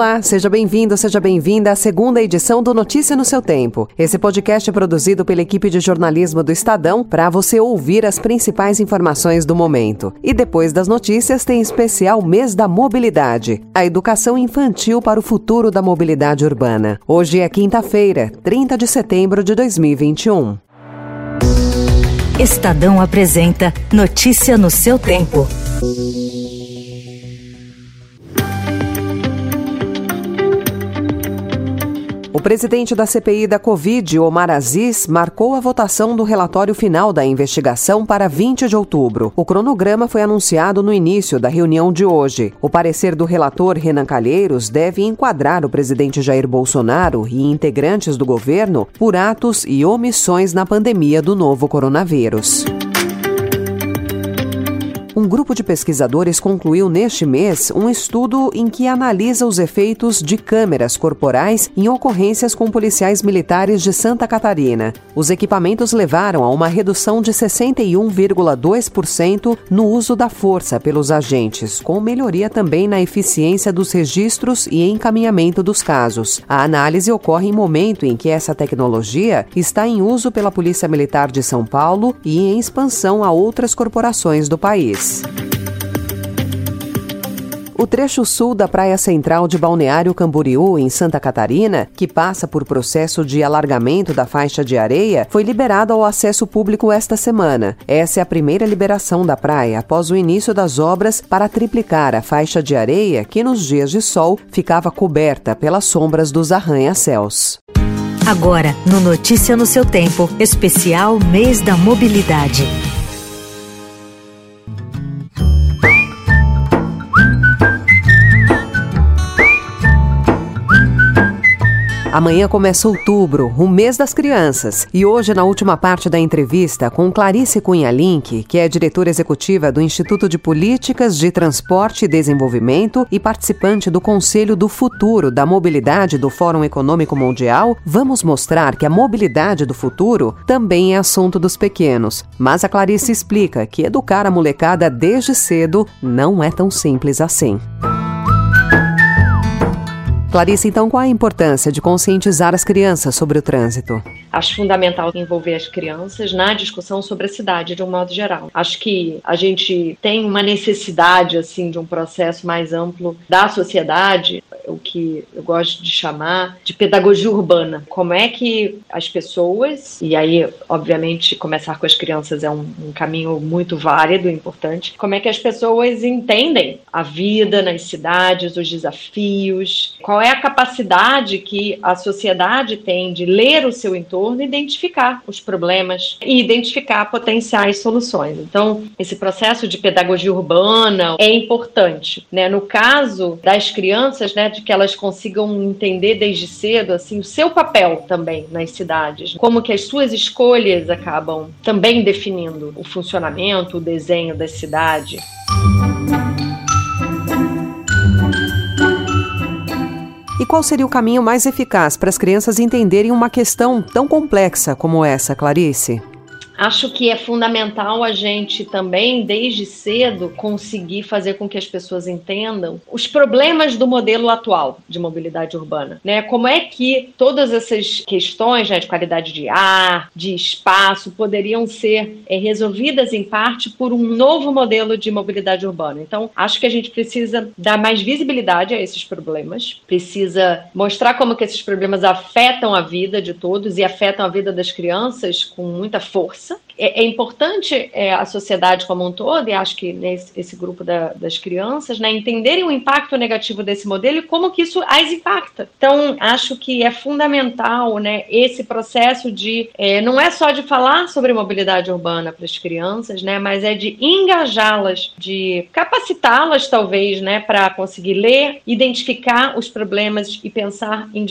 Olá, seja bem-vindo, seja bem-vinda à segunda edição do Notícia no seu Tempo. Esse podcast é produzido pela equipe de jornalismo do Estadão para você ouvir as principais informações do momento. E depois das notícias tem especial Mês da Mobilidade, a educação infantil para o futuro da mobilidade urbana. Hoje é quinta-feira, 30 de setembro de 2021. Estadão apresenta Notícia no seu tempo. O presidente da CPI da Covid, Omar Aziz, marcou a votação do relatório final da investigação para 20 de outubro. O cronograma foi anunciado no início da reunião de hoje. O parecer do relator Renan Calheiros deve enquadrar o presidente Jair Bolsonaro e integrantes do governo por atos e omissões na pandemia do novo coronavírus. Grupo de pesquisadores concluiu neste mês um estudo em que analisa os efeitos de câmeras corporais em ocorrências com policiais militares de Santa Catarina. Os equipamentos levaram a uma redução de 61,2% no uso da força pelos agentes, com melhoria também na eficiência dos registros e encaminhamento dos casos. A análise ocorre em momento em que essa tecnologia está em uso pela Polícia Militar de São Paulo e em expansão a outras corporações do país. O trecho sul da Praia Central de Balneário Camboriú, em Santa Catarina, que passa por processo de alargamento da faixa de areia, foi liberado ao acesso público esta semana. Essa é a primeira liberação da praia após o início das obras para triplicar a faixa de areia que, nos dias de sol, ficava coberta pelas sombras dos arranha-céus. Agora, no Notícia no seu Tempo, especial Mês da Mobilidade. Amanhã começa outubro, o mês das crianças. E hoje, na última parte da entrevista, com Clarice Cunha Link, que é diretora executiva do Instituto de Políticas de Transporte e Desenvolvimento e participante do Conselho do Futuro da Mobilidade do Fórum Econômico Mundial, vamos mostrar que a mobilidade do futuro também é assunto dos pequenos. Mas a Clarice explica que educar a molecada desde cedo não é tão simples assim. Clarice, então, qual a importância de conscientizar as crianças sobre o trânsito? Acho fundamental envolver as crianças na discussão sobre a cidade de um modo geral. Acho que a gente tem uma necessidade assim de um processo mais amplo da sociedade, que eu gosto de chamar de pedagogia urbana. Como é que as pessoas, e aí, obviamente, começar com as crianças é um, um caminho muito válido e importante, como é que as pessoas entendem a vida nas cidades, os desafios, qual é a capacidade que a sociedade tem de ler o seu entorno, identificar os problemas e identificar potenciais soluções. Então, esse processo de pedagogia urbana é importante, né? No caso das crianças, né, de que elas consigam entender desde cedo assim o seu papel também nas cidades, como que as suas escolhas acabam também definindo o funcionamento, o desenho da cidade. E qual seria o caminho mais eficaz para as crianças entenderem uma questão tão complexa como essa, Clarice? Acho que é fundamental a gente também, desde cedo, conseguir fazer com que as pessoas entendam os problemas do modelo atual de mobilidade urbana. Né? Como é que todas essas questões né, de qualidade de ar, de espaço, poderiam ser é, resolvidas em parte por um novo modelo de mobilidade urbana. Então, acho que a gente precisa dar mais visibilidade a esses problemas, precisa mostrar como que esses problemas afetam a vida de todos e afetam a vida das crianças com muita força complexa. É, é importante é, a sociedade como um todo, e acho que nesse esse grupo da, das crianças, né, entenderem o impacto negativo desse modelo e como que isso as impacta. Então, acho que é fundamental né, esse processo de, é, não é só de falar sobre mobilidade urbana para as crianças, né, mas é de engajá-las, de capacitá-las, talvez, né, para conseguir ler, identificar os problemas e pensar em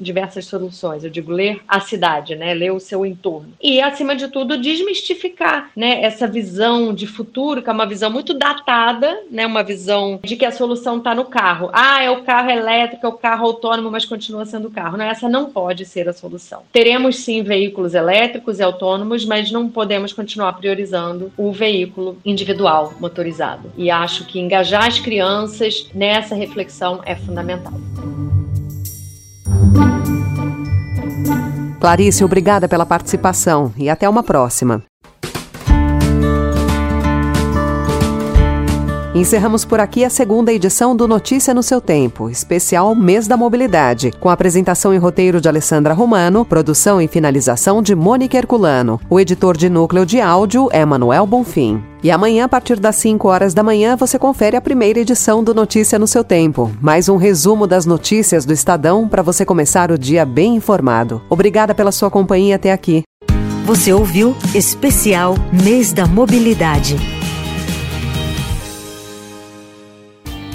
diversas soluções. Eu digo ler a cidade, né, ler o seu entorno. E, acima de tudo, desmistificar né, essa visão de futuro, que é uma visão muito datada, né, uma visão de que a solução está no carro. Ah, é o carro elétrico, é o carro autônomo, mas continua sendo carro. Não, essa não pode ser a solução. Teremos sim veículos elétricos e autônomos, mas não podemos continuar priorizando o veículo individual motorizado. E acho que engajar as crianças nessa reflexão é fundamental. Clarice, obrigada pela participação e até uma próxima. Encerramos por aqui a segunda edição do Notícia no seu Tempo, especial Mês da Mobilidade, com apresentação e roteiro de Alessandra Romano, produção e finalização de Mônica Herculano. O editor de núcleo de áudio é Manuel Bonfim. E amanhã, a partir das 5 horas da manhã, você confere a primeira edição do Notícia no seu Tempo. Mais um resumo das notícias do Estadão para você começar o dia bem informado. Obrigada pela sua companhia até aqui. Você ouviu Especial Mês da Mobilidade.